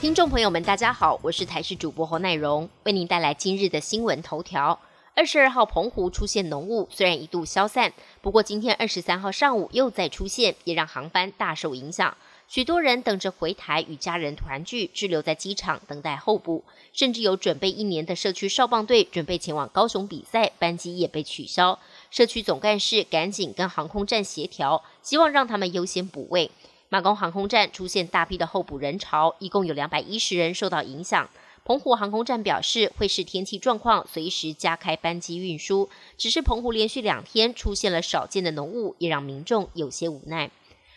听众朋友们，大家好，我是台视主播侯乃荣，为您带来今日的新闻头条。二十二号澎湖出现浓雾，虽然一度消散，不过今天二十三号上午又再出现，也让航班大受影响。许多人等着回台与家人团聚，滞留在机场等待候补，甚至有准备一年的社区少棒队准备前往高雄比赛，班机也被取消。社区总干事赶紧跟航空站协调，希望让他们优先补位。马公航空站出现大批的候补人潮，一共有两百一十人受到影响。澎湖航空站表示，会视天气状况随时加开班机运输。只是澎湖连续两天出现了少见的浓雾，也让民众有些无奈。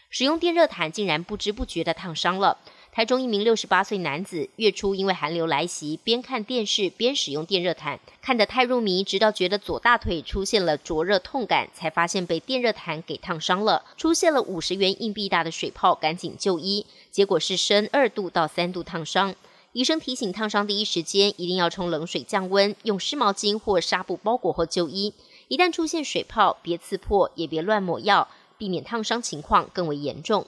使用电热毯竟然不知不觉的烫伤了。台中一名六十八岁男子月初因为寒流来袭，边看电视边使用电热毯，看得太入迷，直到觉得左大腿出现了灼热痛感，才发现被电热毯给烫伤了，出现了五十元硬币大的水泡，赶紧就医，结果是深二度到三度烫伤。医生提醒，烫伤第一时间一定要冲冷水降温，用湿毛巾或纱布包裹后就医。一旦出现水泡，别刺破，也别乱抹药，避免烫伤情况更为严重。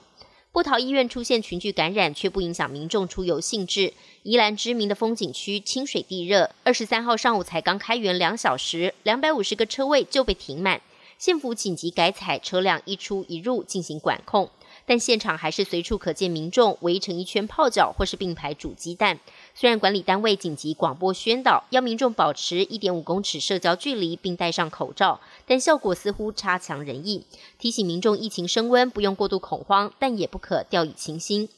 波桃医院出现群聚感染，却不影响民众出游兴致。宜兰知名的风景区清水地热，二十三号上午才刚开园两小时，两百五十个车位就被停满。县府紧急改采车辆一出一入进行管控，但现场还是随处可见民众围成一圈泡脚或是并排煮鸡蛋。虽然管理单位紧急广播宣导，要民众保持一点五公尺社交距离，并戴上口罩，但效果似乎差强人意。提醒民众疫情升温，不用过度恐慌，但也不可掉以轻心。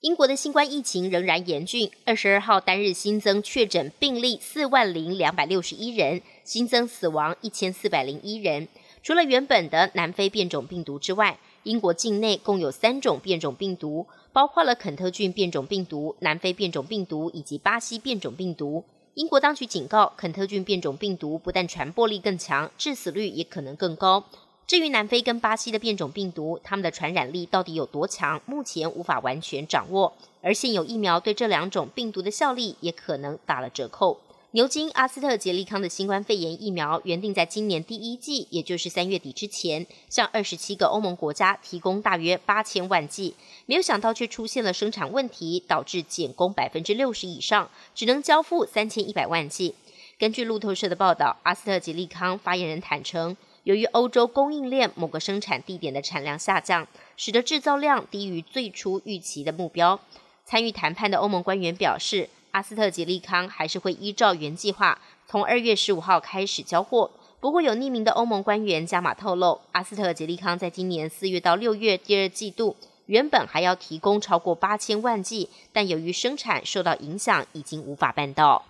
英国的新冠疫情仍然严峻，二十二号单日新增确诊病例四万零两百六十一人，新增死亡一千四百零一人。除了原本的南非变种病毒之外，英国境内共有三种变种病毒，包括了肯特郡变种病毒、南非变种病毒以及巴西变种病毒。英国当局警告，肯特郡变种病毒不但传播力更强，致死率也可能更高。至于南非跟巴西的变种病毒，它们的传染力到底有多强，目前无法完全掌握。而现有疫苗对这两种病毒的效力也可能打了折扣。牛津阿斯特捷利康的新冠肺炎疫苗原定在今年第一季，也就是三月底之前，向二十七个欧盟国家提供大约八千万剂，没有想到却出现了生产问题，导致减工百分之六十以上，只能交付三千一百万剂。根据路透社的报道，阿斯特捷利康发言人坦诚，由于欧洲供应链某个生产地点的产量下降，使得制造量低于最初预期的目标。参与谈判的欧盟官员表示。阿斯特捷利康还是会依照原计划，从二月十五号开始交货。不过，有匿名的欧盟官员加码透露，阿斯特捷利康在今年四月到六月第二季度，原本还要提供超过八千万剂，但由于生产受到影响，已经无法办到。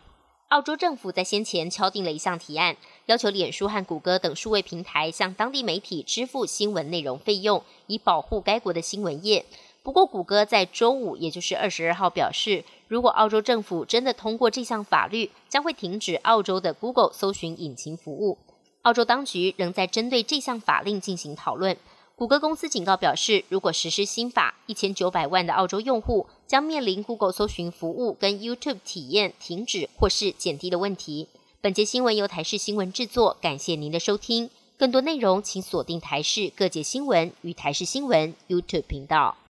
澳洲政府在先前敲定了一项提案，要求脸书和谷歌等数位平台向当地媒体支付新闻内容费用，以保护该国的新闻业。不过，谷歌在周五，也就是二十二号表示，如果澳洲政府真的通过这项法律，将会停止澳洲的 Google 搜寻引擎服务。澳洲当局仍在针对这项法令进行讨论。谷歌公司警告表示，如果实施新法，一千九百万的澳洲用户将面临 Google 搜寻服务跟 YouTube 体验停止或是减低的问题。本节新闻由台视新闻制作，感谢您的收听。更多内容请锁定台视各界新闻与台视新闻 YouTube 频道。